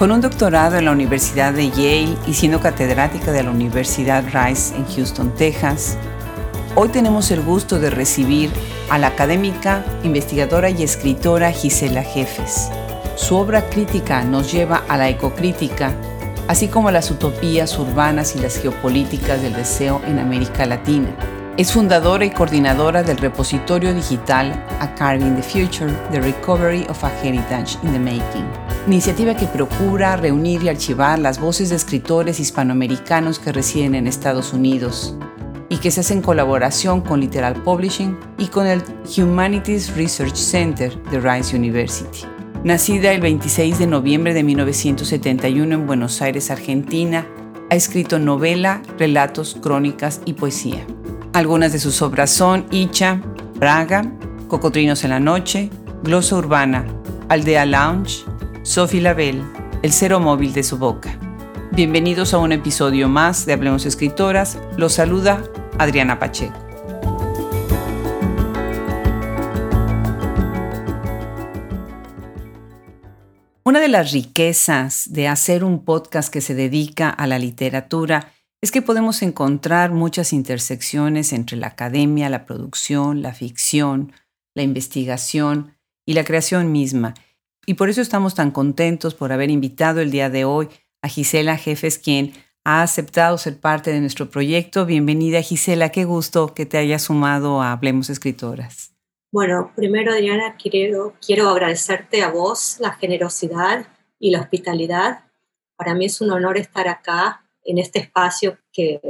Con un doctorado en la Universidad de Yale y siendo catedrática de la Universidad Rice en Houston, Texas, hoy tenemos el gusto de recibir a la académica, investigadora y escritora Gisela Jefes. Su obra crítica nos lleva a la ecocrítica, así como a las utopías urbanas y las geopolíticas del deseo en América Latina. Es fundadora y coordinadora del repositorio digital A Carving the Future, The Recovery of a Heritage in the Making, iniciativa que procura reunir y archivar las voces de escritores hispanoamericanos que residen en Estados Unidos y que se hace en colaboración con Literal Publishing y con el Humanities Research Center de Rice University. Nacida el 26 de noviembre de 1971 en Buenos Aires, Argentina, ha escrito novela, relatos, crónicas y poesía. Algunas de sus obras son Icha, Braga, Cocotrinos en la Noche, Glosa Urbana, Aldea Lounge, Sophie Label, El Cero Móvil de su Boca. Bienvenidos a un episodio más de Hablemos Escritoras. Los saluda Adriana Pacheco. Una de las riquezas de hacer un podcast que se dedica a la literatura es que podemos encontrar muchas intersecciones entre la academia, la producción, la ficción, la investigación y la creación misma. Y por eso estamos tan contentos por haber invitado el día de hoy a Gisela Jefes, quien ha aceptado ser parte de nuestro proyecto. Bienvenida Gisela, qué gusto que te hayas sumado a Hablemos Escritoras. Bueno, primero Adriana, quiero, quiero agradecerte a vos la generosidad y la hospitalidad. Para mí es un honor estar acá en este espacio que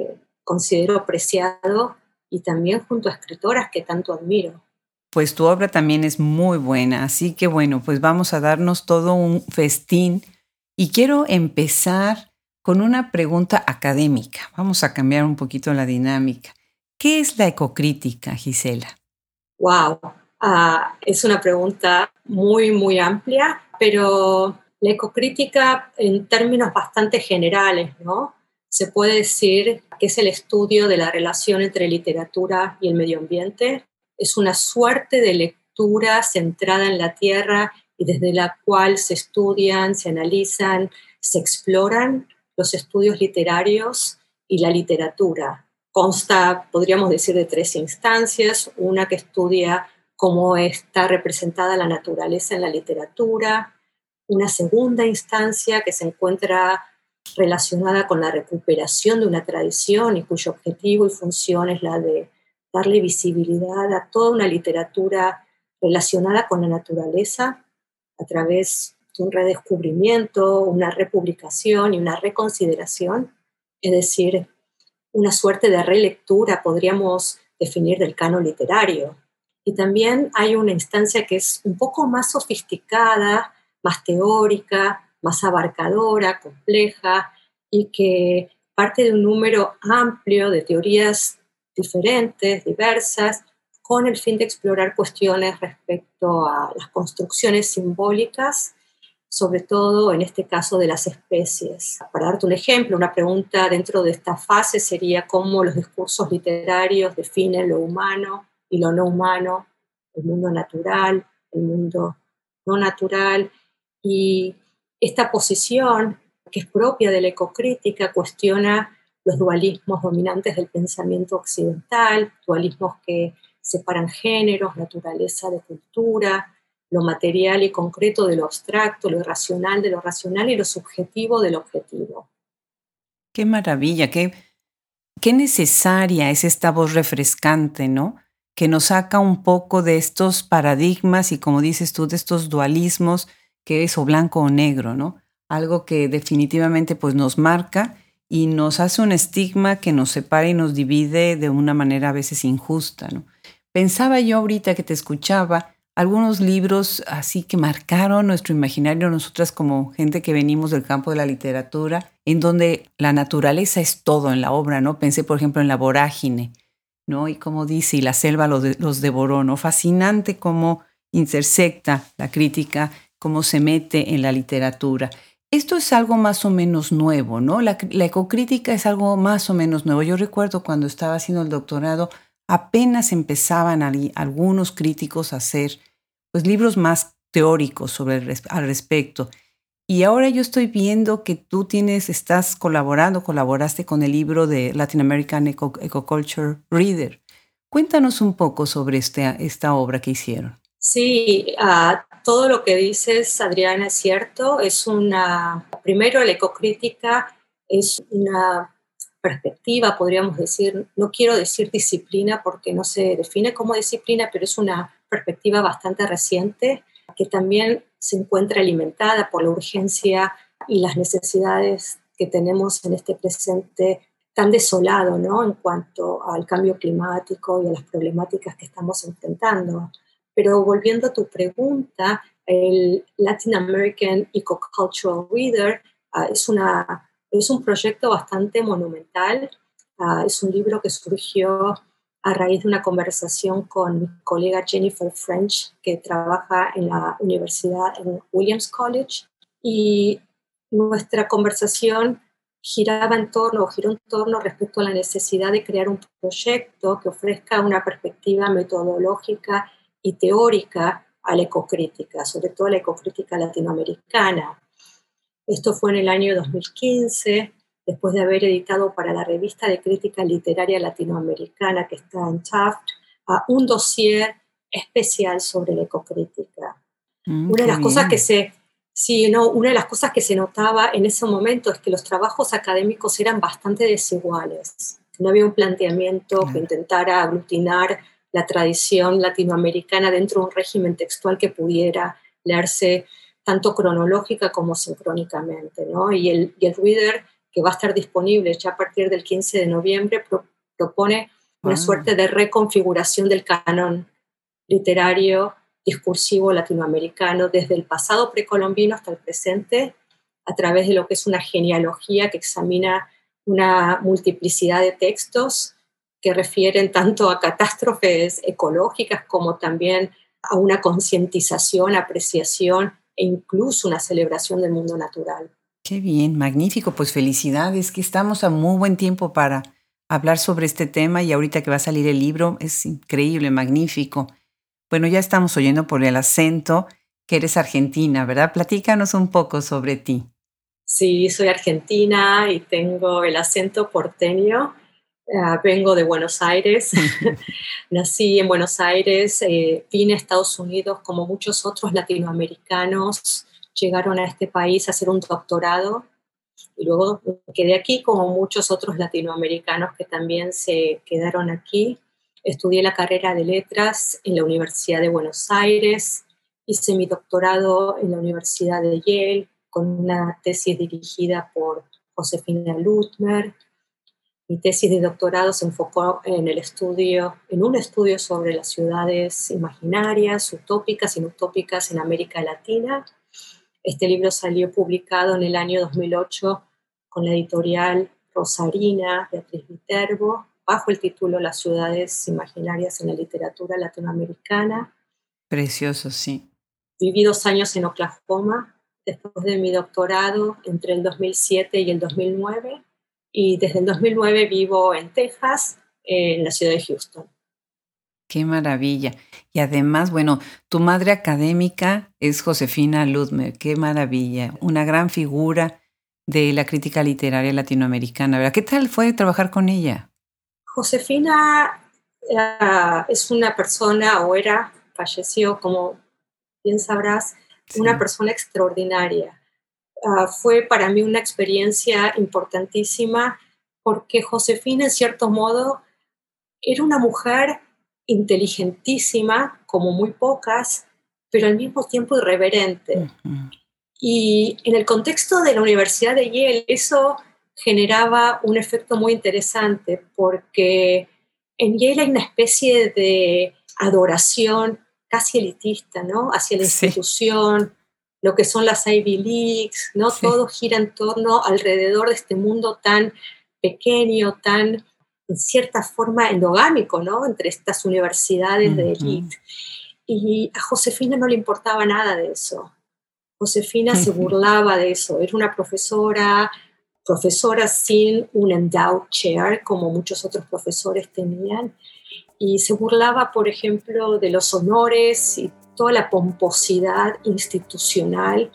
considero apreciado y también junto a escritoras que tanto admiro. Pues tu obra también es muy buena, así que bueno, pues vamos a darnos todo un festín y quiero empezar con una pregunta académica. Vamos a cambiar un poquito la dinámica. ¿Qué es la ecocrítica, Gisela? Wow, ah, es una pregunta muy, muy amplia, pero la ecocrítica en términos bastante generales, ¿no? Se puede decir que es el estudio de la relación entre literatura y el medio ambiente. Es una suerte de lectura centrada en la tierra y desde la cual se estudian, se analizan, se exploran los estudios literarios y la literatura consta, podríamos decir, de tres instancias. Una que estudia cómo está representada la naturaleza en la literatura. Una segunda instancia que se encuentra relacionada con la recuperación de una tradición y cuyo objetivo y función es la de darle visibilidad a toda una literatura relacionada con la naturaleza a través de un redescubrimiento, una republicación y una reconsideración, es decir, una suerte de relectura, podríamos definir, del canon literario. Y también hay una instancia que es un poco más sofisticada, más teórica, más abarcadora, compleja, y que parte de un número amplio de teorías diferentes, diversas, con el fin de explorar cuestiones respecto a las construcciones simbólicas sobre todo en este caso de las especies. Para darte un ejemplo, una pregunta dentro de esta fase sería cómo los discursos literarios definen lo humano y lo no humano, el mundo natural, el mundo no natural, y esta posición que es propia de la ecocrítica cuestiona los dualismos dominantes del pensamiento occidental, dualismos que separan géneros, naturaleza de cultura, lo material y concreto de lo abstracto, lo irracional de lo racional y lo subjetivo del objetivo. Qué maravilla, qué, qué necesaria es esta voz refrescante, ¿no? Que nos saca un poco de estos paradigmas y, como dices tú, de estos dualismos, que es o blanco o negro, ¿no? Algo que definitivamente pues nos marca y nos hace un estigma que nos separa y nos divide de una manera a veces injusta, ¿no? Pensaba yo ahorita que te escuchaba, algunos libros así que marcaron nuestro imaginario nosotras como gente que venimos del campo de la literatura, en donde la naturaleza es todo en la obra, ¿no? Pensé, por ejemplo, en La Vorágine, ¿no? Y como dice, y la selva los, devoró, ¿no? Fascinante cómo intersecta la crítica, cómo se mete en la literatura. Esto es algo más o menos nuevo, ¿no? La, la ecocrítica es algo más o menos nuevo. Yo recuerdo cuando estaba haciendo el doctorado, apenas empezaban algunos críticos a hacer pues, libros más teóricos sobre al respecto. Y ahora yo estoy viendo que tú tienes, estás colaborando, colaboraste con el libro de Latin American Ecoculture Reader. Cuéntanos un poco sobre esta, esta obra que hicieron. Sí, uh, todo lo que dices, Adriana, es cierto. Es una, primero, la ecocrítica es una perspectiva, podríamos decir, no quiero decir disciplina porque no se define como disciplina, pero es una perspectiva bastante reciente que también se encuentra alimentada por la urgencia y las necesidades que tenemos en este presente tan desolado, ¿no? En cuanto al cambio climático y a las problemáticas que estamos enfrentando. Pero volviendo a tu pregunta, el Latin American Ecocultural Reader uh, es, una, es un proyecto bastante monumental. Uh, es un libro que surgió a raíz de una conversación con mi colega Jennifer French, que trabaja en la universidad en Williams College. Y nuestra conversación giraba en torno, o giró en torno respecto a la necesidad de crear un proyecto que ofrezca una perspectiva metodológica y teórica a la ecocrítica, sobre todo a la ecocrítica latinoamericana. Esto fue en el año 2015, después de haber editado para la revista de crítica literaria latinoamericana que está en Taft, un dossier especial sobre la ecocrítica. Mm, una de las cosas que se Sí, no, una de las cosas que se notaba en ese momento es que los trabajos académicos eran bastante desiguales. No había un planteamiento que intentara aglutinar la tradición latinoamericana dentro de un régimen textual que pudiera leerse tanto cronológica como sincrónicamente. ¿no? Y, el, y el reader que va a estar disponible ya a partir del 15 de noviembre propone una suerte de reconfiguración del canon literario discursivo latinoamericano desde el pasado precolombino hasta el presente a través de lo que es una genealogía que examina una multiplicidad de textos que refieren tanto a catástrofes ecológicas como también a una concientización, apreciación e incluso una celebración del mundo natural. Qué bien, magnífico, pues felicidades, que estamos a muy buen tiempo para hablar sobre este tema y ahorita que va a salir el libro es increíble, magnífico. Bueno, ya estamos oyendo por el acento que eres argentina, ¿verdad? Platícanos un poco sobre ti. Sí, soy argentina y tengo el acento porteño. Ah, vengo de Buenos Aires, nací en Buenos Aires, eh, vine a Estados Unidos como muchos otros latinoamericanos, llegaron a este país a hacer un doctorado y luego quedé aquí como muchos otros latinoamericanos que también se quedaron aquí. Estudié la carrera de letras en la Universidad de Buenos Aires, hice mi doctorado en la Universidad de Yale con una tesis dirigida por Josefina Lutmer mi tesis de doctorado se enfocó en el estudio, en un estudio sobre las ciudades imaginarias, utópicas y utópicas en América Latina. Este libro salió publicado en el año 2008 con la editorial Rosarina Beatriz Viterbo, bajo el título Las ciudades imaginarias en la literatura latinoamericana. Precioso, sí. Viví dos años en Oklahoma después de mi doctorado entre el 2007 y el 2009 y desde el 2009 vivo en Texas, en la ciudad de Houston. Qué maravilla. Y además, bueno, tu madre académica es Josefina Ludmer. Qué maravilla. Una gran figura de la crítica literaria latinoamericana. ¿Qué tal fue trabajar con ella? Josefina eh, es una persona, o era, falleció, como bien sabrás, una persona extraordinaria. Ah, fue para mí una experiencia importantísima porque Josefina, en cierto modo, era una mujer inteligentísima, como muy pocas, pero al mismo tiempo irreverente. Y en el contexto de la Universidad de Yale, eso generaba un efecto muy interesante porque en Yale hay una especie de adoración casi elitista, ¿no? Hacia la institución, lo que son las Ivy Leagues, ¿no? Todo gira en torno alrededor de este mundo tan pequeño, tan en cierta forma endogámico, ¿no? Entre estas universidades de élite. Y a Josefina no le importaba nada de eso. Josefina se burlaba de eso. Era una profesora, profesora sin un endowed chair, como muchos otros profesores tenían. Y se burlaba, por ejemplo, de los honores y toda la pomposidad institucional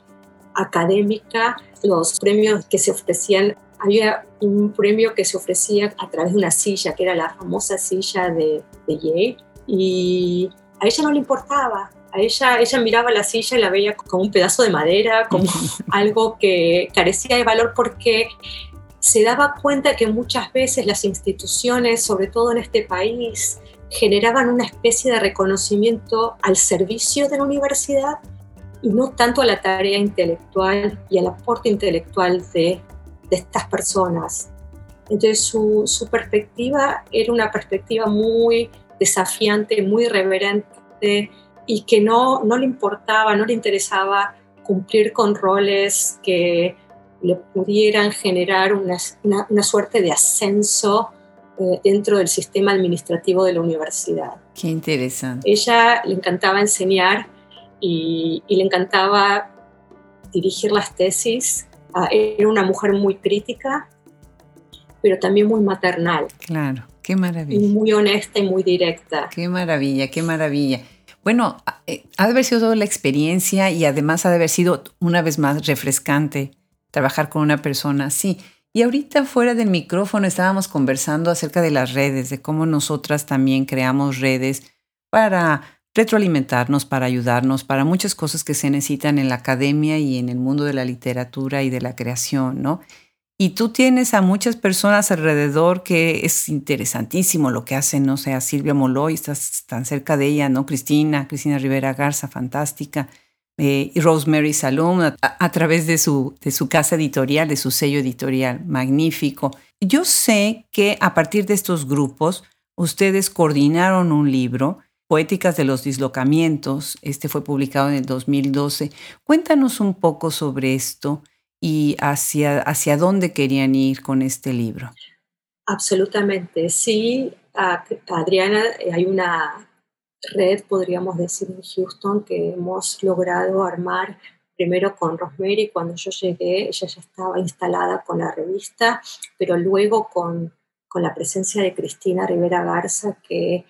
académica, los premios que se ofrecían, había un premio que se ofrecía a través de una silla, que era la famosa silla de, de Yale, y a ella no le importaba, a ella, ella miraba la silla y la veía como un pedazo de madera, como algo que carecía de valor porque se daba cuenta que muchas veces las instituciones, sobre todo en este país, generaban una especie de reconocimiento al servicio de la universidad y no tanto a la tarea intelectual y al aporte intelectual de, estas personas. Entonces su, su, perspectiva era una perspectiva muy desafiante, muy irreverente y que no, no le importaba, no le interesaba cumplir con roles que le pudieran generar una, una, suerte de ascenso eh, dentro del sistema administrativo de la universidad. Qué interesante. Ella le encantaba enseñar y, y le encantaba dirigir las tesis. Ah, era una mujer muy crítica, pero también muy maternal. Claro, qué maravilla. Y muy honesta y muy directa. Qué maravilla, qué maravilla. Bueno, eh, ha de haber sido toda la experiencia y además ha de haber sido una vez más refrescante trabajar con una persona así. Y ahorita fuera del micrófono estábamos conversando acerca de las redes, de cómo nosotras también creamos redes para retroalimentarnos, para ayudarnos, para muchas cosas que se necesitan en la academia y en el mundo de la literatura y de la creación, ¿no? Y tú tienes a muchas personas alrededor que es interesantísimo lo que hacen, no sé, a Silvia Moloy, estás tan cerca de ella, ¿no? Cristina, Cristina Rivera Garza, fantástica. Eh, Rosemary Salom a, través de su, de su casa editorial, de su sello editorial, magnífico. Yo sé que a partir de estos grupos, ustedes coordinaron un libro, Poéticas de los Dislocamientos, este fue publicado en el 2012. Cuéntanos un poco sobre esto y hacia, hacia dónde querían ir con este libro. Absolutamente, sí. Adriana, eh, hay una red, podríamos decir, en Houston que hemos logrado armar primero con Rosemary, cuando yo llegué, ella ya estaba instalada con la revista, pero luego con, con la presencia de Cristina Rivera Garza, que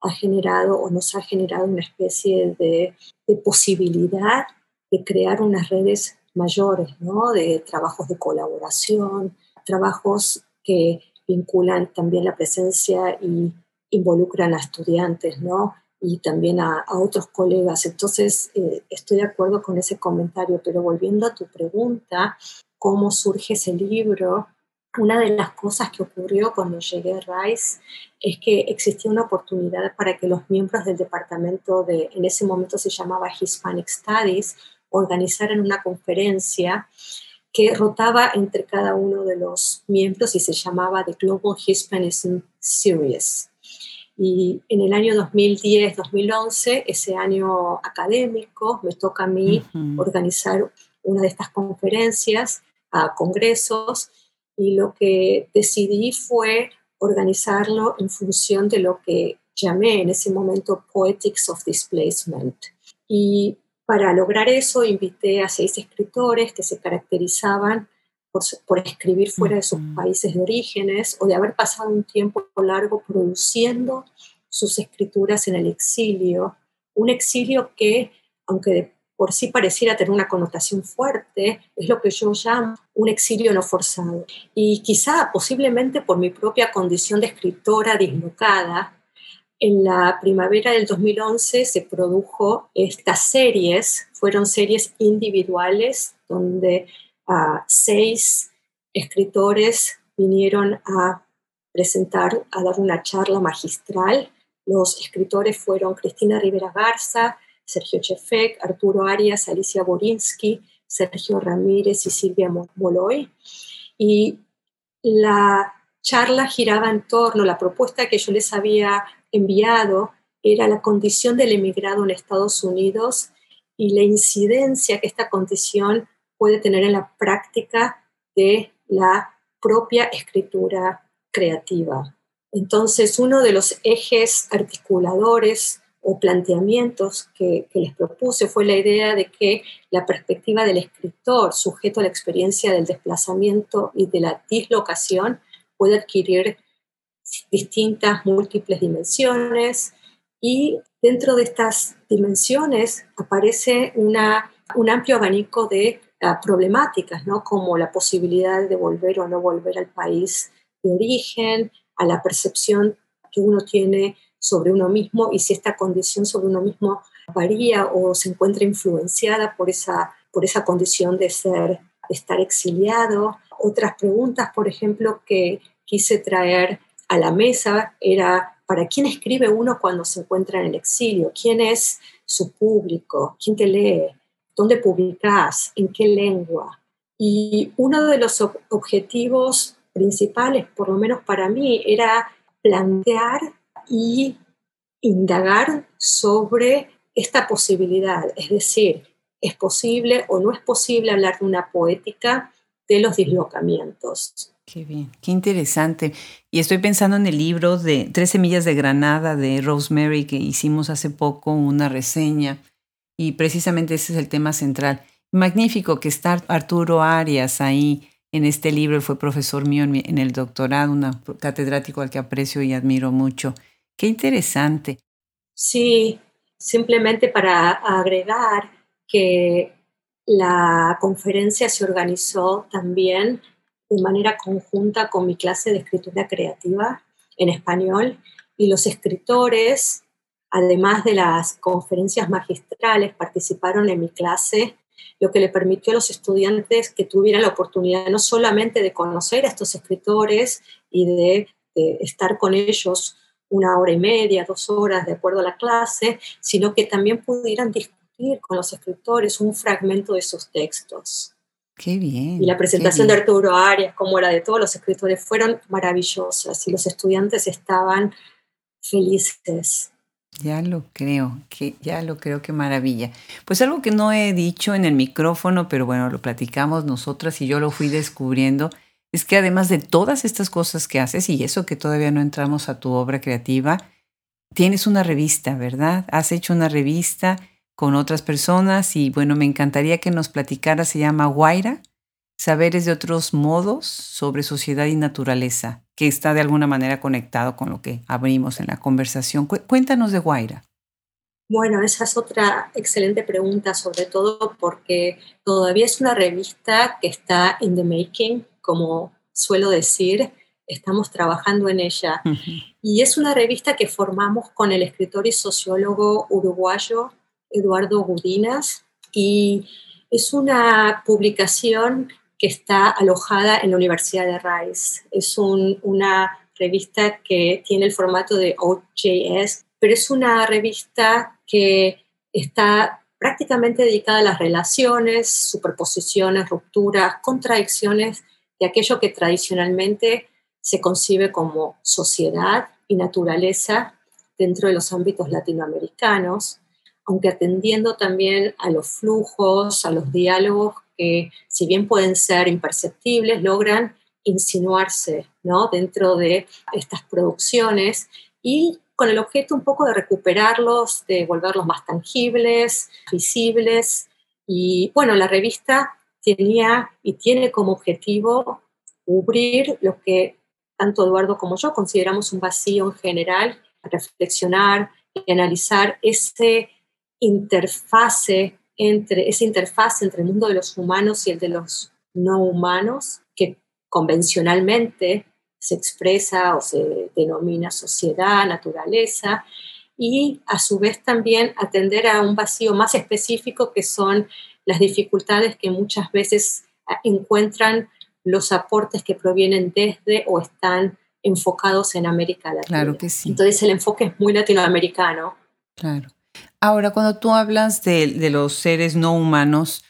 ha generado o nos ha generado una especie de, de posibilidad de crear unas redes mayores, ¿no? de trabajos de colaboración, trabajos que vinculan también la presencia y involucran a estudiantes, ¿no? Y también a, otros colegas. Entonces, eh, estoy de acuerdo con ese comentario, pero volviendo a tu pregunta, ¿cómo surge ese libro? Una de las cosas que ocurrió cuando llegué a Rice es que existía una oportunidad para que los miembros del departamento de, en ese momento se llamaba Hispanic Studies, organizaran una conferencia que rotaba entre cada uno de los miembros y se llamaba The Global Hispanism Series. Y en el año 2010-2011, ese año académico, me toca a mí organizar una de estas conferencias a congresos y lo que decidí fue organizarlo en función de lo que llamé en ese momento Poetics of Displacement. Y para lograr eso invité a seis escritores que se caracterizaban por, escribir fuera de sus países de orígenes o de haber pasado un tiempo largo produciendo sus escrituras en el exilio, un exilio que, aunque por sí pareciera tener una connotación fuerte, es lo que yo llamo un exilio no forzado. Y quizá posiblemente por mi propia condición de escritora dislocada, en la primavera del 2011 se produjo estas series, fueron series individuales donde seis escritores vinieron a presentar, a dar una charla magistral. Los escritores fueron Cristina Rivera Garza, Sergio Chefek, Arturo Arias, Alicia Borinsky, Sergio Ramírez y Silvia Moloy. Y la charla giraba en torno, la propuesta que yo les había enviado era la condición del emigrado en Estados Unidos y la incidencia que esta condición puede tener en la práctica de la propia escritura creativa. Entonces, uno de los ejes articuladores o planteamientos que, les propuse fue la idea de que la perspectiva del escritor sujeto a la experiencia del desplazamiento y de la dislocación puede adquirir distintas, múltiples dimensiones y dentro de estas dimensiones aparece una, un amplio abanico de problemáticas, ¿no? como la posibilidad de volver o no volver al país de origen, a la percepción que uno tiene sobre uno mismo y si esta condición sobre uno mismo varía o se encuentra influenciada por esa, por esa condición de ser, de estar exiliado. Otras preguntas, por ejemplo, que quise traer a la mesa era para quién escribe uno cuando se encuentra en el exilio, quién es su público, quién te lee, dónde publicas, en qué lengua. Y uno de los objetivos principales, por lo menos para mí, era plantear y indagar sobre esta posibilidad, es decir, ¿es posible o no es posible hablar de una poética de los dislocamientos? Qué bien, qué interesante. Y estoy pensando en el libro de Tres Semillas de Granada de Rosemary que hicimos hace poco una reseña y precisamente ese es el tema central. Magnífico que está Arturo Arias ahí en este libro, fue profesor mío en, el doctorado, un catedrático al que aprecio y admiro mucho. Qué interesante. Sí, simplemente para agregar que la conferencia se organizó también de manera conjunta con mi clase de escritura creativa en español y los escritores, además de las conferencias magistrales, participaron en mi clase, lo que le permitió a los estudiantes que tuvieran la oportunidad no solamente de conocer a estos escritores y de, de estar con ellos una hora y media, dos horas, de acuerdo a la clase, sino que también pudieran discutir con los escritores un fragmento de sus textos. Qué bien. Y la presentación de Arturo Arias, como era de todos los escritores, fueron maravillosas y los estudiantes estaban felices. Ya lo creo, que ya lo creo, qué maravilla. Pues algo que no he dicho en el micrófono, pero bueno, lo platicamos nosotras y yo lo fui descubriendo, es que además de todas estas cosas que haces y eso que todavía no entramos a tu obra creativa, tienes una revista, ¿verdad? Has hecho una revista con otras personas y bueno, me encantaría que nos platicara, se llama Guaira, Saberes de otros modos sobre sociedad y naturaleza, que está de alguna manera conectado con lo que abrimos en la conversación. Cuéntanos de Guaira. Bueno, esa es otra excelente pregunta, sobre todo porque todavía es una revista que está in the making, como suelo decir, estamos trabajando en ella. Y es una revista que formamos con el escritor y sociólogo uruguayo Eduardo Gudinas y es una publicación que está alojada en la Universidad de Rice. Es una revista que tiene el formato de OJS, pero es una revista que está prácticamente dedicada a las relaciones, superposiciones, rupturas, contradicciones de aquello que tradicionalmente se concibe como sociedad y naturaleza dentro de los ámbitos latinoamericanos aunque atendiendo también a los flujos, a los diálogos que, si bien pueden ser imperceptibles, logran insinuarse ¿no? dentro de estas producciones y con el objeto un poco de recuperarlos, de volverlos más tangibles, visibles. Y bueno, la revista tenía y tiene como objetivo cubrir lo que tanto Eduardo como yo consideramos un vacío en general, reflexionar y analizar ese interfase entre, esa interfase entre el mundo de los humanos y el de los no humanos, que convencionalmente se expresa o se denomina sociedad, naturaleza, y a su vez también atender a un vacío más específico que son las dificultades que muchas veces ah, encuentran los aportes que provienen desde o están enfocados en América Latina. Claro que sí. Entonces el enfoque es muy latinoamericano. Claro. Ahora, cuando tú hablas de, los seres no humanos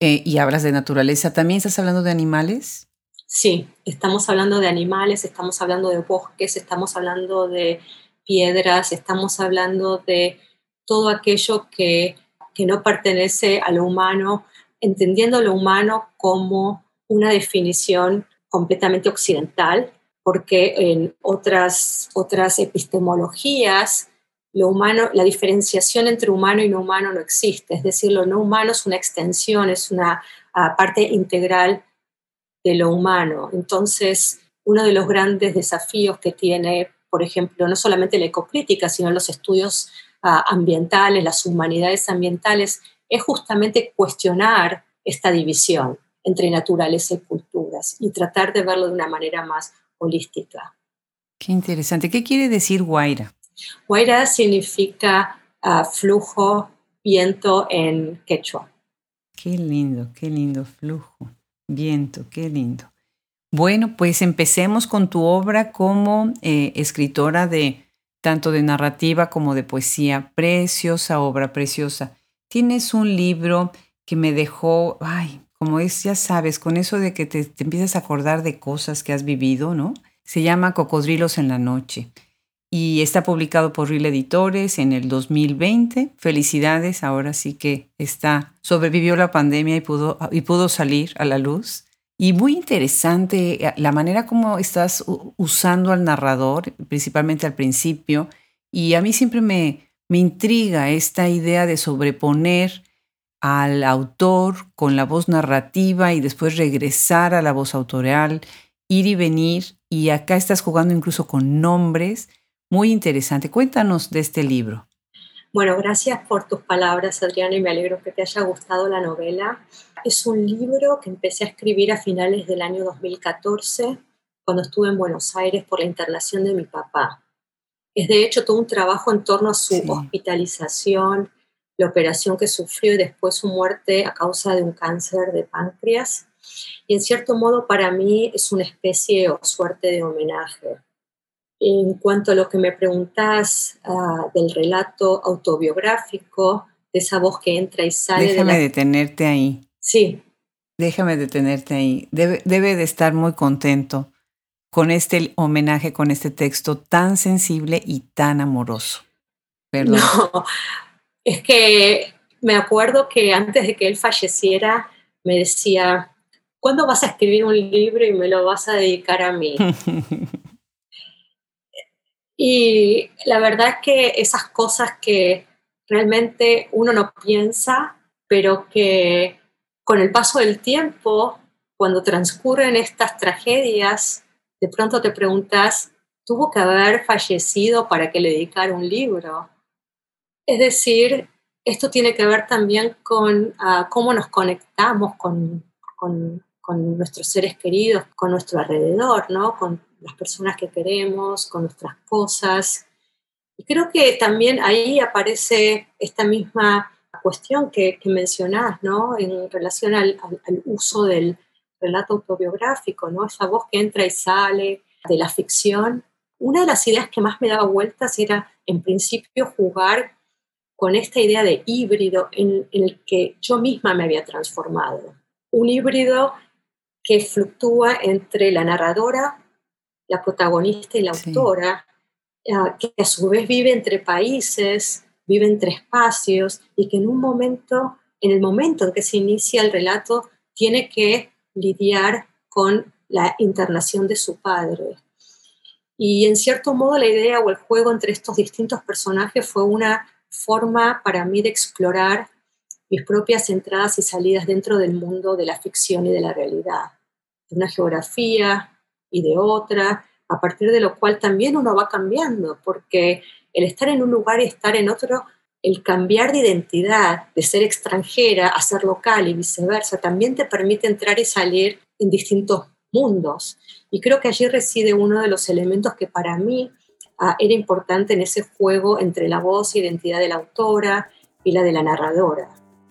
eh, y hablas de naturaleza, ¿también estás hablando de animales? Sí, estamos hablando de animales, estamos hablando de bosques, estamos hablando de piedras, estamos hablando de todo aquello que, que no pertenece a lo humano, entendiendo lo humano como una definición completamente occidental, porque en otras, otras epistemologías lo humano, la diferenciación entre humano y no humano no existe, es decir, lo no humano es una extensión, es una ah, parte integral de lo humano. Entonces, uno de los grandes desafíos que tiene, por ejemplo, no solamente la ecocrítica, sino los estudios ah, ambientales, las humanidades ambientales, es justamente cuestionar esta división entre naturaleza y culturas y tratar de verlo de una manera más holística. Qué interesante. ¿Qué quiere decir Guaira? Guaira significa ah, flujo, viento en quechua. Qué lindo, qué lindo flujo, viento, qué lindo. Bueno, pues empecemos con tu obra como eh, escritora de tanto de narrativa como de poesía. Preciosa obra, preciosa. Tienes un libro que me dejó, ay, como es, ya sabes, con eso de que te, te empiezas a acordar de cosas que has vivido, ¿no? Se llama Cocodrilos en la Noche y está publicado por Real Editores en el 2020. Felicidades, ahora sí que está, sobrevivió la pandemia y pudo, y pudo salir a la luz. Y muy interesante eh, la manera como estás usando al narrador, principalmente al principio. Y a mí siempre me, me intriga esta idea de sobreponer al autor con la voz narrativa y después regresar a la voz autoral, ir y venir. Y acá estás jugando incluso con nombres muy interesante. Cuéntanos de este libro. Bueno, gracias por tus palabras, Adriana, y me alegro que te haya gustado la novela. Es un libro que empecé a escribir a finales del año 2014, cuando estuve en Buenos Aires por la internación de mi papá. Es de hecho todo un trabajo en torno a su hospitalización, la operación que sufrió y después su muerte a causa de un cáncer de páncreas. Y en cierto modo para mí es una especie o suerte de homenaje. En cuanto a lo que me preguntas ah, del relato autobiográfico, de esa voz que entra y sale. Déjame detenerte ahí. Sí. Déjame detenerte ahí. Debe, debe de estar muy contento con este homenaje, con este texto tan sensible y tan amoroso. Perdón. No, es que me acuerdo que antes de que él falleciera, me decía, ¿cuándo vas a escribir un libro y me lo vas a dedicar a mí? Y la verdad es que esas cosas que realmente uno no piensa, pero que con el paso del tiempo, cuando transcurren estas tragedias, de pronto te preguntas, ¿tuvo que haber fallecido para que le dedicara un libro? Es decir, esto tiene que ver también con ah, cómo nos conectamos con, con, con, nuestros seres queridos, con nuestro alrededor, ¿no? Con, las personas que queremos, con nuestras cosas. Y creo que también ahí aparece esta misma cuestión que, que mencionás, ¿no? En relación al, uso del relato autobiográfico, ¿no? Esa voz que entra y sale de la ficción. Una de las ideas que más me daba vueltas era, en principio, jugar con esta idea de híbrido en, en el que yo misma me había transformado. Un híbrido que fluctúa entre la narradora la protagonista y la autora, ah, que a su vez vive entre países, vive entre espacios y que en un momento, en el momento en que se inicia el relato, tiene que lidiar con la internación de su padre. Y en cierto modo la idea o el juego entre estos distintos personajes fue una forma para mí de explorar mis propias entradas y salidas dentro del mundo de la ficción y de la realidad, de una geografía, y de otra, a partir de lo cual también uno va cambiando, porque el estar en un lugar y estar en otro, el cambiar de identidad, de ser extranjera a ser local y viceversa, también te permite entrar y salir en distintos mundos. Y creo que allí reside uno de los elementos que para mí ah, era importante en ese juego entre la voz e identidad de la autora y la de la narradora,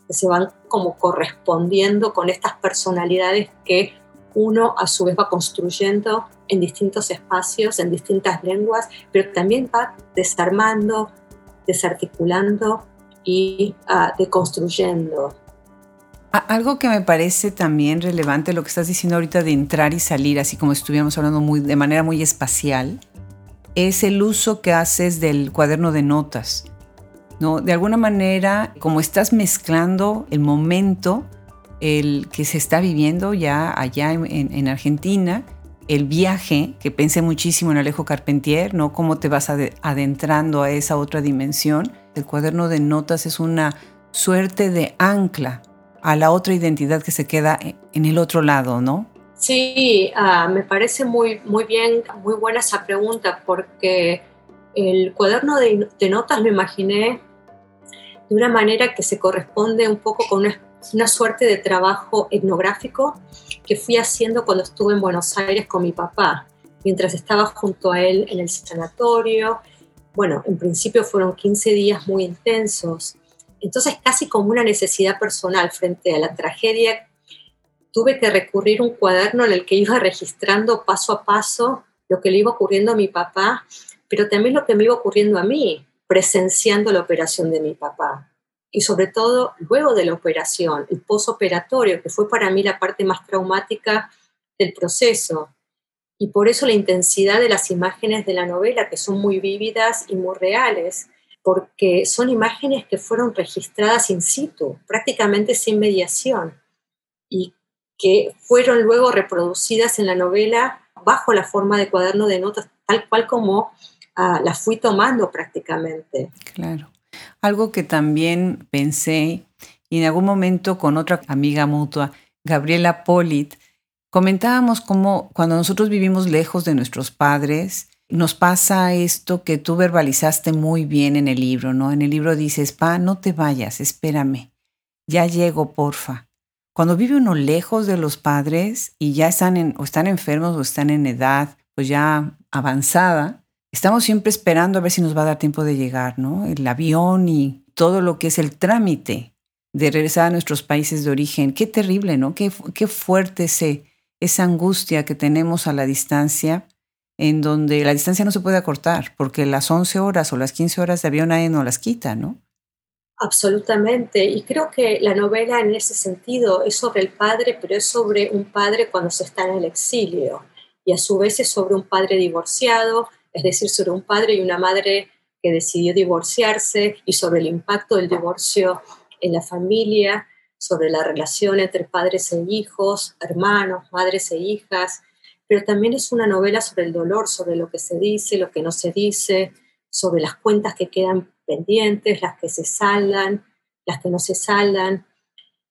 que se van como correspondiendo con estas personalidades que uno a su vez va construyendo en distintos espacios, en distintas lenguas, pero también va desarmando, desarticulando y uh, deconstruyendo. Algo que me parece también relevante lo que estás diciendo ahorita de entrar y salir, así como estuviéramos hablando de manera muy espacial, es el uso que haces del cuaderno de notas. ¿no? De alguna manera, como estás mezclando el momento el que se está viviendo ya allá en, Argentina, el viaje, que pensé muchísimo en Alejo Carpentier, ¿no? Cómo te vas adentrando a esa otra dimensión. El cuaderno de notas es una suerte de ancla a la otra identidad que se queda en el otro lado, ¿no? Sí, ah, me parece muy, muy bien, muy buena esa pregunta, porque el cuaderno de, de notas lo imaginé de una manera que se corresponde un poco con una una suerte de trabajo etnográfico que fui haciendo cuando estuve en Buenos Aires con mi papá, mientras estaba junto a él en el sanatorio. Bueno, en principio fueron 15 días muy intensos. Entonces, casi como una necesidad personal frente a la tragedia, tuve que recurrir a un cuaderno en el que iba registrando paso a paso lo que le iba ocurriendo a mi papá, pero también lo que me iba ocurriendo a mí, presenciando la operación de mi papá y sobre todo luego de la operación, el posoperatorio, que fue para mí la parte más traumática del proceso. Y por eso la intensidad de las imágenes de la novela, que son muy vívidas y muy reales, porque son imágenes que fueron registradas in situ, prácticamente sin mediación, y que fueron luego reproducidas en la novela bajo la forma de cuaderno de notas, tal cual como ah, las fui tomando prácticamente. Claro. Algo que también pensé, y en algún momento con otra amiga mutua, Gabriela Polit, comentábamos cómo cuando nosotros vivimos lejos de nuestros padres, nos pasa esto que tú verbalizaste muy bien en el libro, ¿no? En el libro dices, pa, no te vayas, espérame, ya llego, porfa. Cuando vive uno lejos de los padres y ya están en, o están enfermos o están en edad, pues ya avanzada, estamos siempre esperando a ver si nos va a dar tiempo de llegar, ¿no? El avión y todo lo que es el trámite de regresar a nuestros países de origen. Qué terrible, ¿no? Qué, qué fuerte ese, esa angustia que tenemos a la distancia, en donde la distancia no se puede acortar, porque las 11 horas o las 15 horas de avión nadie nos las quita, ¿no? Absolutamente. Y creo que la novela en ese sentido es sobre el padre, pero es sobre un padre cuando se está en el exilio. Y a su vez es sobre un padre divorciado es decir, sobre un padre y una madre que decidió divorciarse y sobre el impacto del divorcio en la familia, sobre la relación entre padres e hijos, hermanos, madres e hijas, pero también es una novela sobre el dolor, sobre lo que se dice, lo que no se dice, sobre las cuentas que quedan pendientes, las que se saldan, las que no se saldan.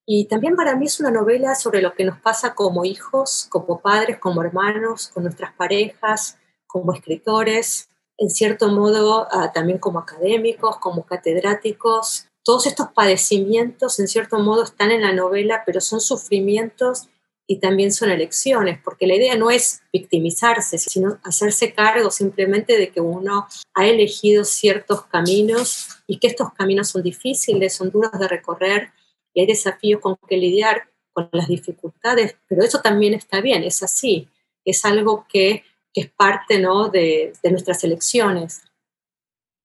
Y también para mí es una novela sobre lo que nos pasa como hijos, como padres, como hermanos, con nuestras parejas, como escritores, en cierto modo ah, también como académicos, como catedráticos. Todos estos padecimientos en cierto modo están en la novela, pero son sufrimientos y también son elecciones, porque la idea no es victimizarse, sino hacerse cargo simplemente de que uno ha elegido ciertos caminos y que estos caminos son difíciles, son duros de recorrer y hay desafíos con que lidiar con las dificultades, pero eso también está bien, es así, es algo que que es parte ¿no? de, de nuestras elecciones.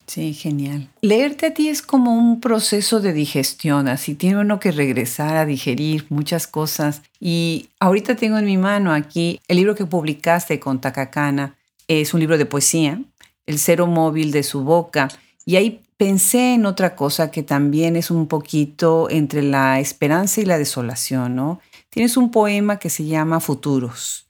Sí, genial. Leerte a ti es como un proceso de digestión, así tiene uno que regresar a digerir muchas cosas. Y ahorita tengo en mi mano aquí el libro que publicaste con Takakana, es un libro de poesía, El cero móvil de su boca. Y ahí pensé en otra cosa que también es un poquito entre la esperanza y la desolación, ¿no? Tienes un poema que se llama Futuros.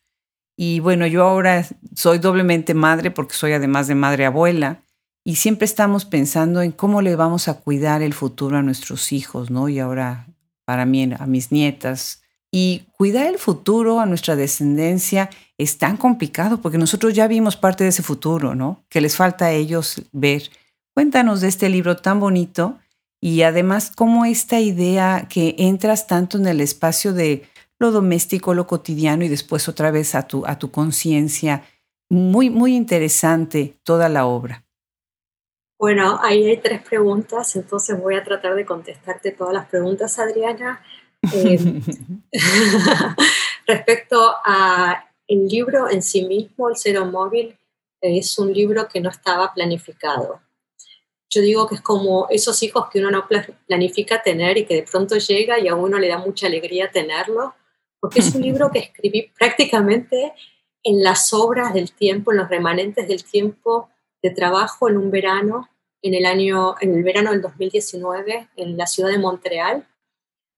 Y bueno, yo ahora soy doblemente madre porque soy además de madre abuela y siempre estamos pensando en cómo le vamos a cuidar el futuro a nuestros hijos, ¿no? Y ahora para mí, a mis nietas. Y cuidar el futuro a nuestra descendencia es tan complicado porque nosotros ya vimos parte de ese futuro, ¿no? Que les falta a ellos ver. Cuéntanos de este libro tan bonito y además cómo esta idea que entras tanto en el espacio de lo doméstico, lo cotidiano y después otra vez a tu, a tu conciencia. Muy, muy interesante toda la obra. Bueno, ahí hay tres preguntas, entonces voy a tratar de contestarte todas las preguntas, Adriana. Eh, respecto a el libro en sí mismo, El Cero Móvil, es un libro que no estaba planificado. Yo digo que es como esos hijos que uno no planifica tener y que de pronto llega y a uno le da mucha alegría tenerlo porque es un libro que escribí prácticamente en las obras del tiempo, en los remanentes del tiempo de trabajo en un verano, en el año, en el verano del 2019, en la ciudad de Montreal,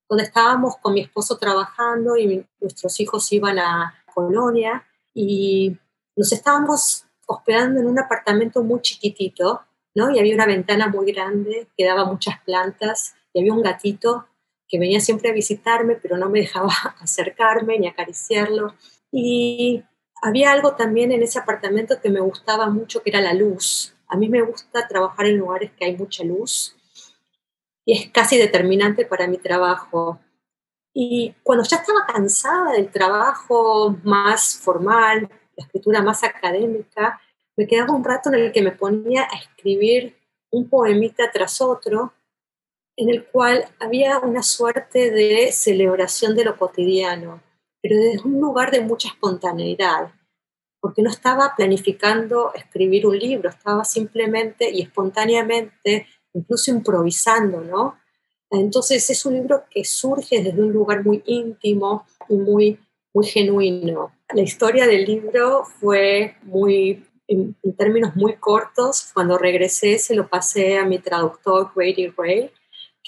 donde estábamos con mi esposo trabajando y nuestros hijos iban a Colonia y nos estábamos hospedando en un apartamento muy chiquitito, ¿no? Y había una ventana muy grande que daba muchas plantas y había un gatito que venía siempre a visitarme, pero no me dejaba acercarme ni acariciarlo. Y había algo también en ese apartamento que me gustaba mucho, que era la luz. A mí me gusta trabajar en lugares que hay mucha luz y es casi determinante para mi trabajo. Y cuando ya estaba cansada del trabajo más formal, la escritura más académica, me quedaba un rato en el que me ponía a escribir un poemita tras otro, en el cual había una suerte de celebración de lo cotidiano, pero desde un lugar de mucha espontaneidad, porque no estaba planificando escribir un libro, estaba simplemente y espontáneamente, incluso improvisando, ¿no? Entonces es un libro que surge desde un lugar muy íntimo y muy, muy genuino. La historia del libro fue muy, en, términos muy cortos, cuando regresé se lo pasé a mi traductor Grady Ray,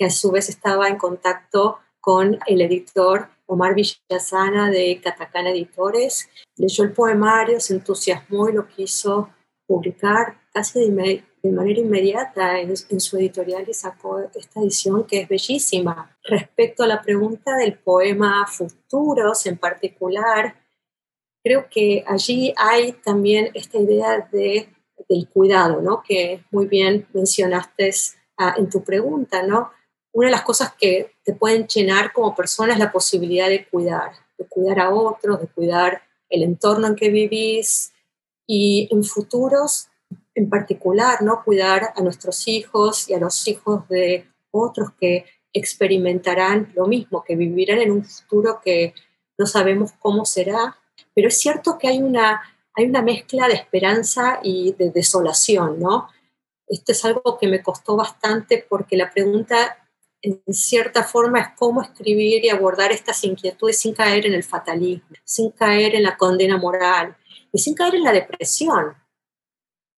que a su vez estaba en contacto con el editor Omar Villasana de Catacana Editores. Leyó el poemario, se entusiasmó y lo quiso publicar casi de, de manera inmediata en, su editorial y sacó esta edición que es bellísima. Respecto a la pregunta del poema Futuros en particular, creo que allí hay también esta idea de, del cuidado, ¿no? que muy bien mencionaste en tu pregunta. ¿no? Una de las cosas que te pueden llenar como persona es la posibilidad de cuidar, de cuidar a otros, de cuidar el entorno en que vivís y en futuros en particular, ¿no? Cuidar a nuestros hijos y a los hijos de otros que experimentarán lo mismo, que vivirán en un futuro que no sabemos cómo será. Pero es cierto que hay una, hay una mezcla de esperanza y de desolación, ¿no? Esto es algo que me costó bastante porque la pregunta en cierta forma es cómo escribir y abordar estas inquietudes sin caer en el fatalismo, sin caer en la condena moral y sin caer en la depresión,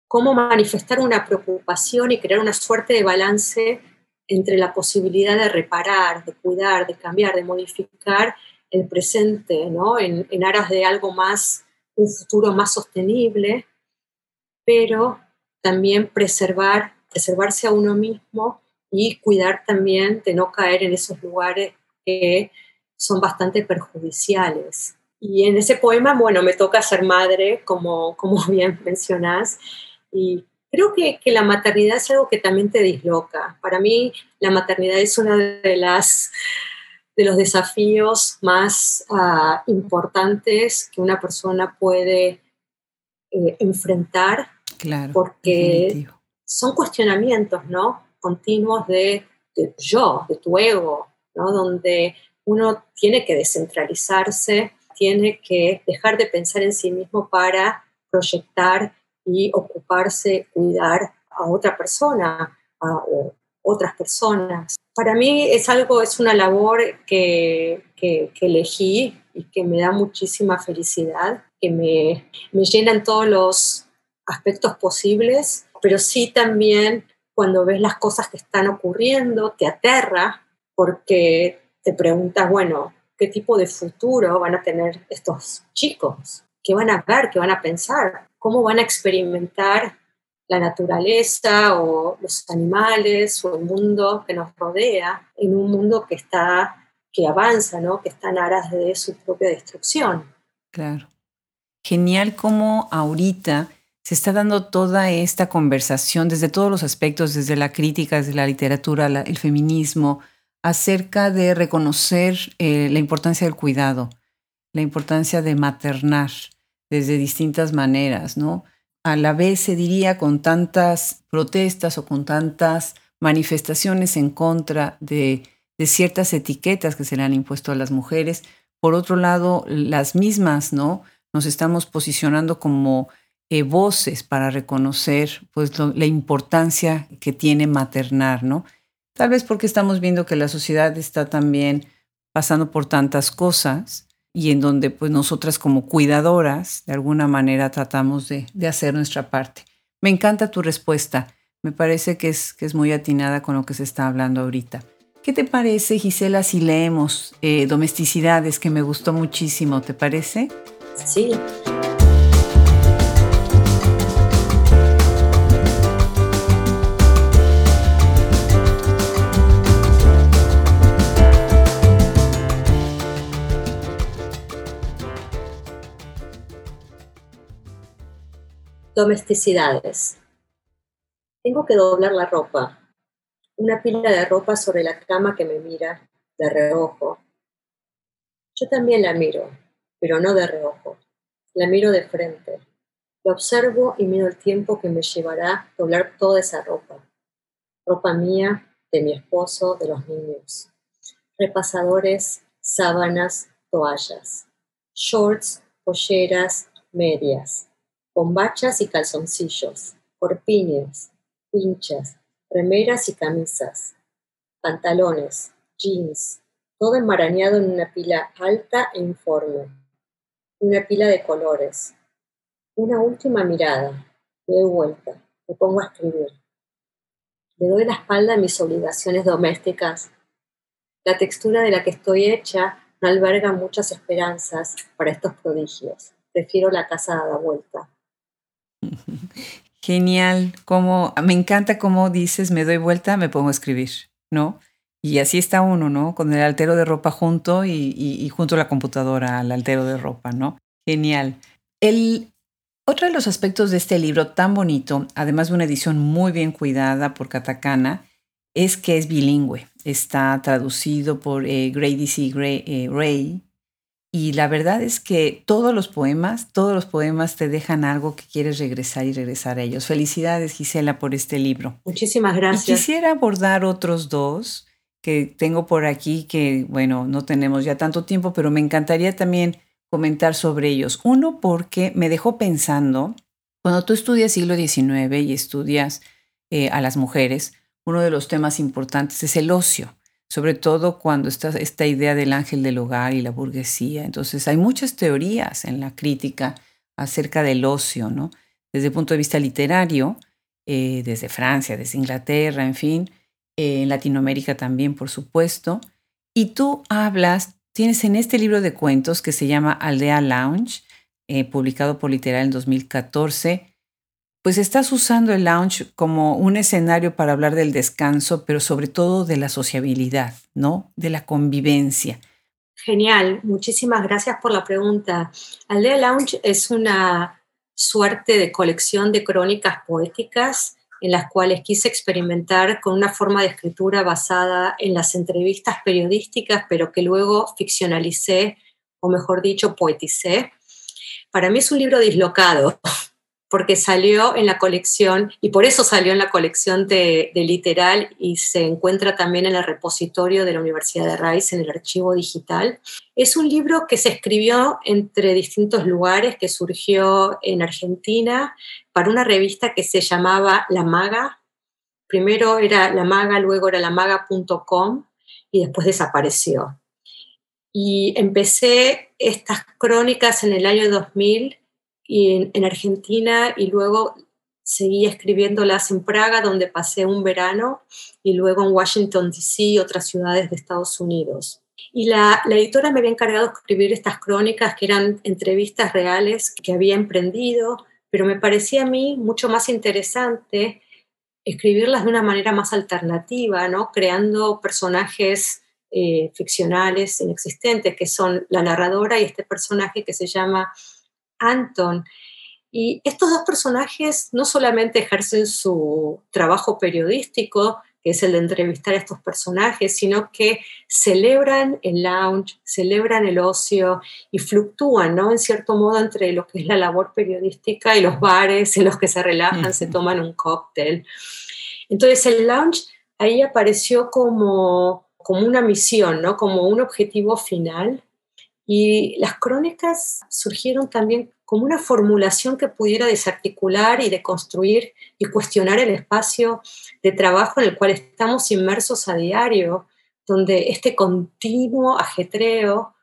cómo manifestar una preocupación y crear una suerte de balance entre la posibilidad de reparar, de cuidar, de cambiar, de modificar el presente, ¿no? En, aras de algo más, un futuro más sostenible, pero también preservar, preservarse a uno mismo y cuidar también de no caer en esos lugares que son bastante perjudiciales. Y en ese poema, bueno, me toca ser madre, como, como bien mencionás, y creo que, que, la maternidad es algo que también te disloca. Para mí, la maternidad es uno de, las, de los desafíos más uh, importantes que una persona puede eh, enfrentar. Claro. Porque definitivo. son cuestionamientos, ¿no? Continuos de, de yo, de tu ego, ¿no? Donde uno tiene que descentralizarse, tiene que dejar de pensar en sí mismo para proyectar y ocuparse, cuidar a otra persona o otras personas. Para mí es algo, es una labor que, que, elegí y que me da muchísima felicidad, que me, me llena en todos los aspectos posibles, pero sí también cuando ves las cosas que están ocurriendo, te aterra porque te preguntas, bueno, ¿qué tipo de futuro van a tener estos chicos? ¿Qué van a ver? ¿Qué van a pensar? cómo van a experimentar la naturaleza o los animales o el mundo que nos rodea en un mundo que está que avanza, ¿no? que está en aras de su propia destrucción. Claro. Genial cómo ahorita se está dando toda esta conversación desde todos los aspectos, desde la crítica, desde la literatura, el feminismo, acerca de reconocer eh, la importancia del cuidado, la importancia de maternar, desde distintas maneras, ¿no? A la vez se diría con tantas protestas o con tantas manifestaciones en contra de, de ciertas etiquetas que se le han impuesto a las mujeres, por otro lado, las mismas, ¿no? Nos estamos posicionando como eh, voces para reconocer pues, la importancia que tiene maternar, ¿no? Tal vez porque estamos viendo que la sociedad está también pasando por tantas cosas y en donde pues nosotras como cuidadoras de alguna manera tratamos de, hacer nuestra parte. Me encanta tu respuesta, me parece que es, que es muy atinada con lo que se está hablando ahorita. ¿Qué te parece, Gisela, si leemos eh, Domesticidades, que me gustó muchísimo, ¿te parece? Sí. Domesticidades. Tengo que doblar la ropa. Una pila de ropa sobre la cama que me mira de reojo. Yo también la miro, pero no de reojo. La miro de frente. La observo y miro el tiempo que me llevará doblar toda esa ropa. Ropa mía, de mi esposo, de los niños. Repasadores, sábanas, toallas. Shorts, polleras, medias. Bombachas y calzoncillos. Corpiños, pinchas, remeras y camisas. Pantalones, jeans, todo enmarañado en una pila alta e informe. Una pila de colores. Una última mirada. Me doy vuelta. Me pongo a escribir. Le doy la espalda a mis obligaciones domésticas. La textura de la que estoy hecha no alberga muchas esperanzas para estos prodigios. Prefiero la casa a la vuelta. Genial, como me encanta cómo dices, me doy vuelta, me pongo a escribir, ¿no? Y así está uno, ¿no? Con el altero de ropa junto y, junto a la computadora al altero de ropa, ¿no? Genial. El, otro de los aspectos de este libro tan bonito, además de una edición muy bien cuidada por Katakana, es que es bilingüe. Está traducido por eh, Grady C. Gray, eh, Ray. Y la verdad es que todos los poemas, todos los poemas te dejan algo que quieres regresar y regresar a ellos. Felicidades, Gisela, por este libro. Muchísimas gracias. Y quisiera abordar otros dos que tengo por aquí que, bueno, no tenemos ya tanto tiempo, pero me encantaría también comentar sobre ellos. Uno, porque me dejó pensando, cuando tú estudias siglo XIX y estudias eh, a las mujeres, uno de los temas importantes es el ocio, sobre todo cuando está esta idea del ángel del hogar y la burguesía. Entonces, hay muchas teorías en la crítica acerca del ocio, ¿no? Desde el punto de vista literario, eh, desde Francia, desde Inglaterra, en fin, en Latinoamérica también, por supuesto. Y tú hablas, tienes en este libro de cuentos que se llama Aldea Lounge, eh, publicado por Literal en 2014, pues estás usando el lounge como un escenario para hablar del descanso, pero sobre todo de la sociabilidad, ¿no? De la convivencia. Genial, muchísimas gracias por la pregunta. Aldea Lounge es una suerte de colección de crónicas poéticas en las cuales quise experimentar con una forma de escritura basada en las entrevistas periodísticas, pero que luego ficcionalicé, o mejor dicho, poeticé. Para mí es un libro dislocado, porque salió en la colección, y por eso salió en la colección de, Literal y se encuentra también en el repositorio de la Universidad de Rice, en el archivo digital. Es un libro que se escribió entre distintos lugares, que surgió en Argentina para una revista que se llamaba La Maga. Primero era La Maga, luego era lamaga.com y después desapareció. Y empecé estas crónicas en el año 2000 y en, Argentina y luego seguí escribiéndolas en Praga, donde pasé un verano, y luego en Washington, D.C. y otras ciudades de Estados Unidos. Y la, la, editora me había encargado de escribir estas crónicas, que eran entrevistas reales que había emprendido, pero me parecía a mí mucho más interesante escribirlas de una manera más alternativa, ¿no? creando personajes eh, ficcionales inexistentes, que son la narradora y este personaje que se llama Anton. Y estos dos personajes no solamente ejercen su trabajo periodístico, que es el de entrevistar a estos personajes, sino que celebran el lounge, celebran el ocio y fluctúan, ¿no? En cierto modo, entre lo que es la labor periodística y los bares en los que se relajan, se toman un cóctel. Entonces, el lounge ahí apareció como, como una misión, ¿no? Como un objetivo final y las crónicas surgieron también como una formulación que pudiera desarticular y deconstruir y cuestionar el espacio de trabajo en el cual estamos inmersos a diario, donde este continuo ajetreo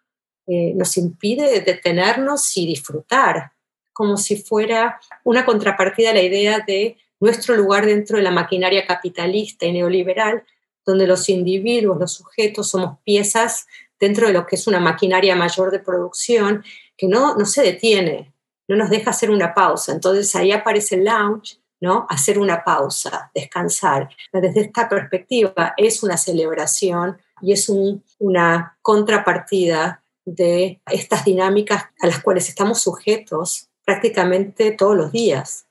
eh, nos impide detenernos y disfrutar, como si fuera una contrapartida a la idea de nuestro lugar dentro de la maquinaria capitalista y neoliberal, donde los individuos, los sujetos, somos piezas dentro de lo que es una maquinaria mayor de producción que no, no se detiene, no nos deja hacer una pausa. Entonces ahí aparece el lounge, ¿no? Hacer una pausa, descansar. Desde esta perspectiva es una celebración y es una contrapartida de estas dinámicas a las cuales estamos sujetos prácticamente todos los días.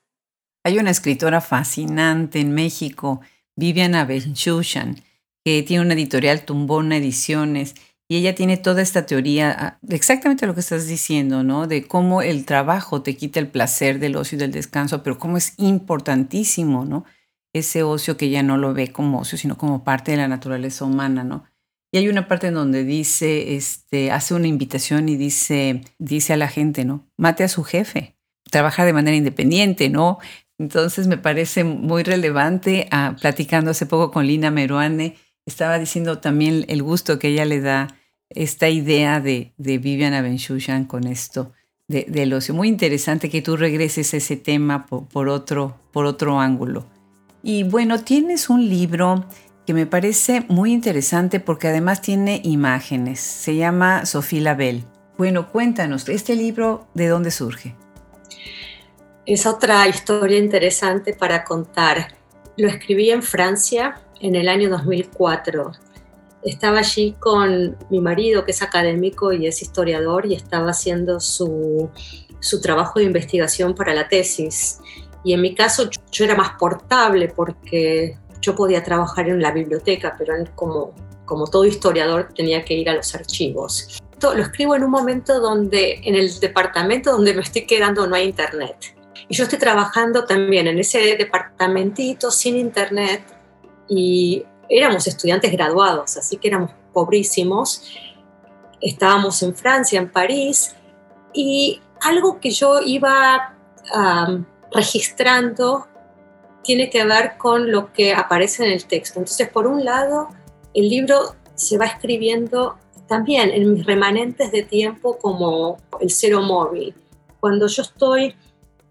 Hay una escritora fascinante en México, Viviana Benchushan, que tiene una editorial Tumbona Ediciones Y ella tiene toda esta teoría, ah, exactamente lo que estás diciendo, ¿no? De cómo el trabajo te quita el placer del ocio y del descanso, pero cómo es importantísimo, ¿no? Ese ocio que ella no lo ve como ocio, sino como parte de la naturaleza humana, ¿no? Y hay una parte en donde dice, este, hace una invitación y dice, dice a la gente, ¿no? Mate a su jefe, trabaja de manera independiente, ¿no? Entonces me parece muy relevante, ah, platicando hace poco con Lina Meruane, estaba diciendo también el gusto que ella le da esta idea de, de Vivian Abenshushan con esto de, del ocio. Muy interesante que tú regreses a ese tema por, otro, por otro ángulo. Y bueno, tienes un libro que me parece muy interesante porque además tiene imágenes. Se llama Sofía Label. Bueno, cuéntanos, ¿este libro de dónde surge? Es otra historia interesante para contar. Lo escribí en Francia en el año 2004. Estaba allí con mi marido, que es académico y es historiador, y estaba haciendo su, su trabajo de investigación para la tesis. Y en mi caso yo era más portable porque yo podía trabajar en la biblioteca, pero como, como todo historiador tenía que ir a los archivos. Lo escribo en un momento donde en el departamento donde me estoy quedando no hay internet. Y yo estoy trabajando también en ese departamentito sin internet y éramos estudiantes graduados, así que éramos pobrísimos. Estábamos en Francia, en París, y algo que yo iba registrando tiene que ver con lo que aparece en el texto. Entonces, por un lado, el libro se va escribiendo también en mis remanentes de tiempo como el cero móvil. Cuando yo estoy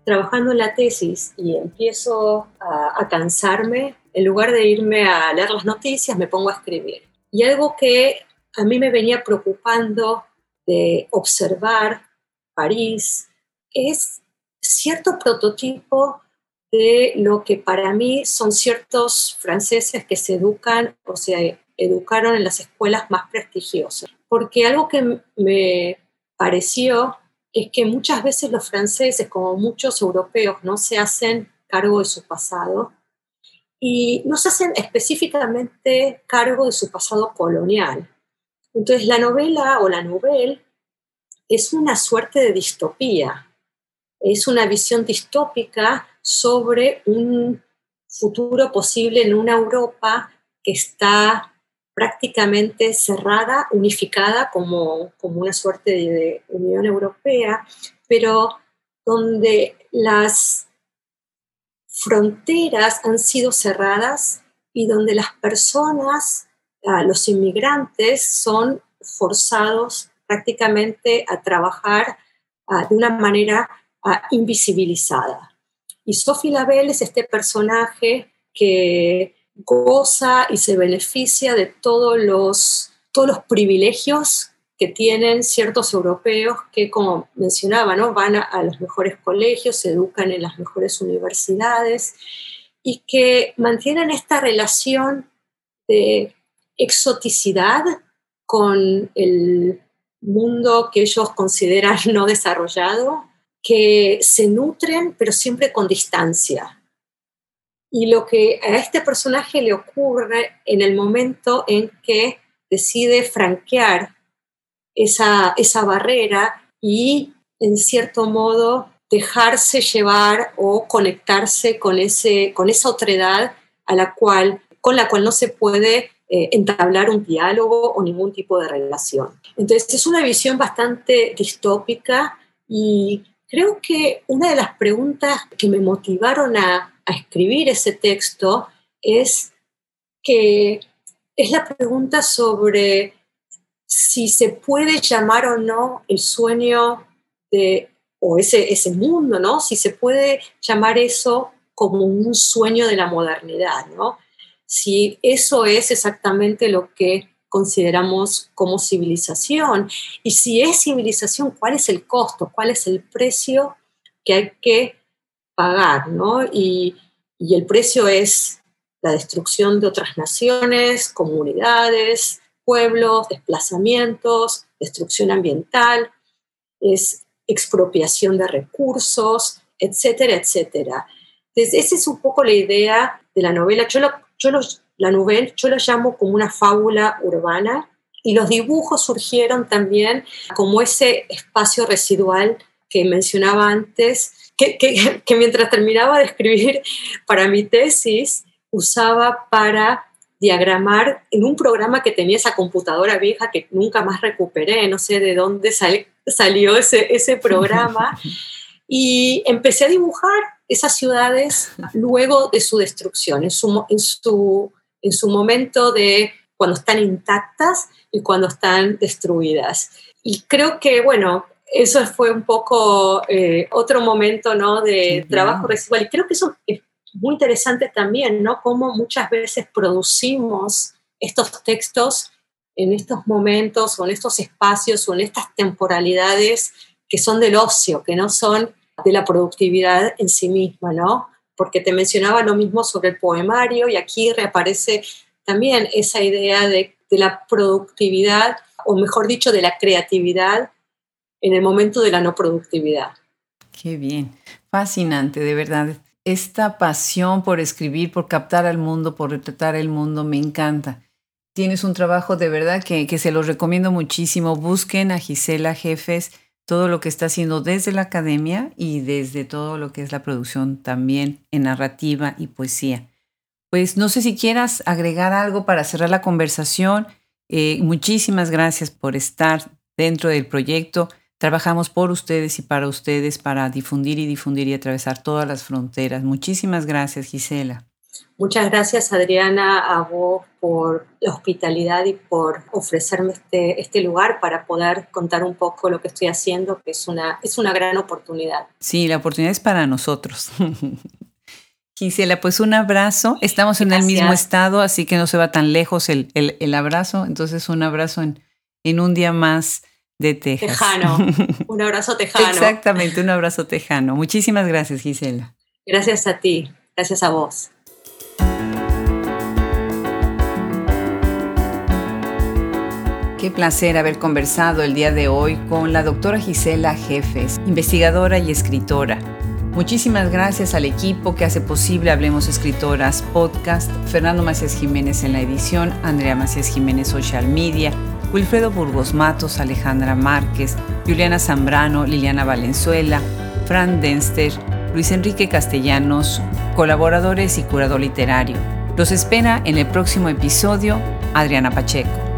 trabajando en la tesis y empiezo a, cansarme, en lugar de irme a leer las noticias, me pongo a escribir. Y algo que a mí me venía preocupando de observar París es cierto prototipo de lo que para mí son ciertos franceses que se educan o se educaron en las escuelas más prestigiosas. Porque algo que me pareció es que muchas veces los franceses, como muchos europeos, no se hacen cargo de su pasado y no se hacen específicamente cargo de su pasado colonial. Entonces la novela o la novela es una suerte de distopía, es una visión distópica sobre un futuro posible en una Europa que está prácticamente cerrada, unificada como, como una suerte de Unión Europea, pero donde las fronteras han sido cerradas y donde las personas, ah, los inmigrantes, son forzados prácticamente a trabajar ah, de una manera ah, invisibilizada. Y Sophie Labelle es este personaje que goza y se beneficia de todos los, todos los privilegios que tienen ciertos europeos que, como mencionaba, ¿no? van a, los mejores colegios, se educan en las mejores universidades y que mantienen esta relación de exoticidad con el mundo que ellos consideran no desarrollado, que se nutren pero siempre con distancia. Y lo que a este personaje le ocurre en el momento en que decide franquear esa, esa barrera y, en cierto modo, dejarse llevar o conectarse con, ese, con esa otredad a la cual, con la cual no se puede eh, entablar un diálogo o ningún tipo de relación. Entonces, es una visión bastante distópica y creo que una de las preguntas que me motivaron a, a escribir ese texto es que es la pregunta sobre si se puede llamar o no el sueño de, o ese, ese mundo, ¿no? Si se puede llamar eso como un sueño de la modernidad, ¿no? Si eso es exactamente lo que consideramos como civilización. Y si es civilización, ¿cuál es el costo? ¿Cuál es el precio que hay que pagar? ¿no? Y, y el precio es la destrucción de otras naciones, comunidades, pueblos, desplazamientos, destrucción ambiental, es expropiación de recursos, etcétera, etcétera. Entonces, esa es un poco la idea de la novela. Yo, yo la novela yo la llamo como una fábula urbana Y los dibujos surgieron también como ese espacio residual que mencionaba antes, que, que, mientras terminaba de escribir para mi tesis, usaba para diagramar en un programa que tenía esa computadora vieja que nunca más recuperé, no sé de dónde salió ese, ese programa, y empecé a dibujar esas ciudades luego de su destrucción, en su, en su, en su momento de cuando están intactas y cuando están destruidas. Y creo que, bueno, eso fue un poco eh, otro momento ¿no? de trabajo residual. Y creo que eso es muy interesante también, ¿no? Cómo muchas veces producimos estos textos en estos momentos o en estos espacios o en estas temporalidades que son del ocio, que no son de la productividad en sí misma, ¿no? Porque te mencionaba lo mismo sobre el poemario y aquí reaparece también esa idea de, de la productividad, o mejor dicho, de la creatividad en el momento de la no productividad. Qué bien, fascinante, de verdad. Esta pasión por escribir, por captar al mundo, por retratar el mundo, me encanta. Tienes un trabajo de verdad que, que se los recomiendo muchísimo. Busquen a Gisela Jefes todo lo que está haciendo desde la academia y desde todo lo que es la producción también en narrativa y poesía. Pues no sé si quieras agregar algo para cerrar la conversación. Eh, muchísimas gracias por estar dentro del proyecto. Trabajamos por ustedes y para ustedes para difundir y difundir y atravesar todas las fronteras. Muchísimas gracias, Gisela. Muchas gracias, Adriana, a vos por la hospitalidad y por ofrecerme este, este lugar para poder contar un poco lo que estoy haciendo, que es una, es una gran oportunidad. Sí, la oportunidad es para nosotros. Gisela, pues un abrazo. Estamos en el mismo estado, así que no se va tan lejos el, el, abrazo. Entonces, un abrazo en, en un día más de Texas. Tejano, un abrazo tejano. Exactamente, un abrazo tejano. Muchísimas gracias, Gisela. Gracias a ti, gracias a vos. Qué placer haber conversado el día de hoy con la doctora Gisela Jefes, investigadora y escritora. Muchísimas gracias al equipo que hace posible Hablemos Escritoras Podcast, Fernando Macías Jiménez en la edición, Andrea Macías Jiménez Social Media, Wilfredo Burgos Matos, Alejandra Márquez, Juliana Zambrano, Liliana Valenzuela, Fran Denster, Luis Enrique Castellanos, colaboradores y curador literario. Los espera en el próximo episodio Adriana Pacheco.